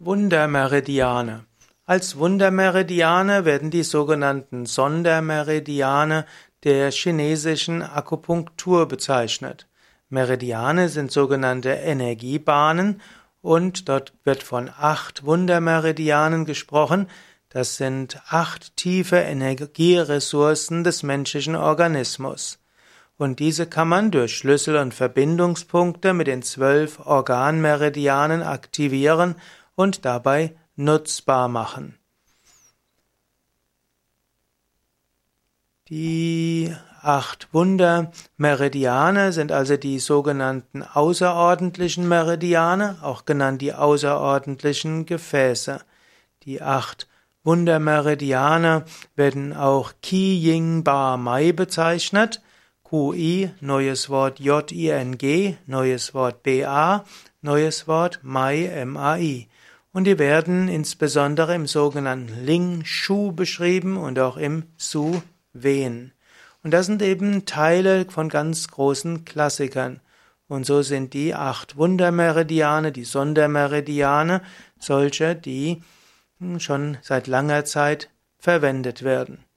Wundermeridiane. Als Wundermeridiane werden die sogenannten Sondermeridiane der chinesischen Akupunktur bezeichnet. Meridiane sind sogenannte Energiebahnen und dort wird von acht Wundermeridianen gesprochen. Das sind acht tiefe Energieressourcen des menschlichen Organismus. Und diese kann man durch Schlüssel- und Verbindungspunkte mit den zwölf Organmeridianen aktivieren und dabei nutzbar machen. Die acht Wundermeridiane sind also die sogenannten außerordentlichen Meridiane, auch genannt die außerordentlichen Gefäße. Die acht Wundermeridiane werden auch Qi Ying Ba Mai bezeichnet. QI, neues Wort J-I-N-G, neues Wort B-A, neues Wort Mai, M-A-I und die werden insbesondere im sogenannten Ling Shu beschrieben und auch im Su Wen. Und das sind eben Teile von ganz großen Klassikern. Und so sind die acht Wundermeridiane, die Sondermeridiane, solche, die schon seit langer Zeit verwendet werden.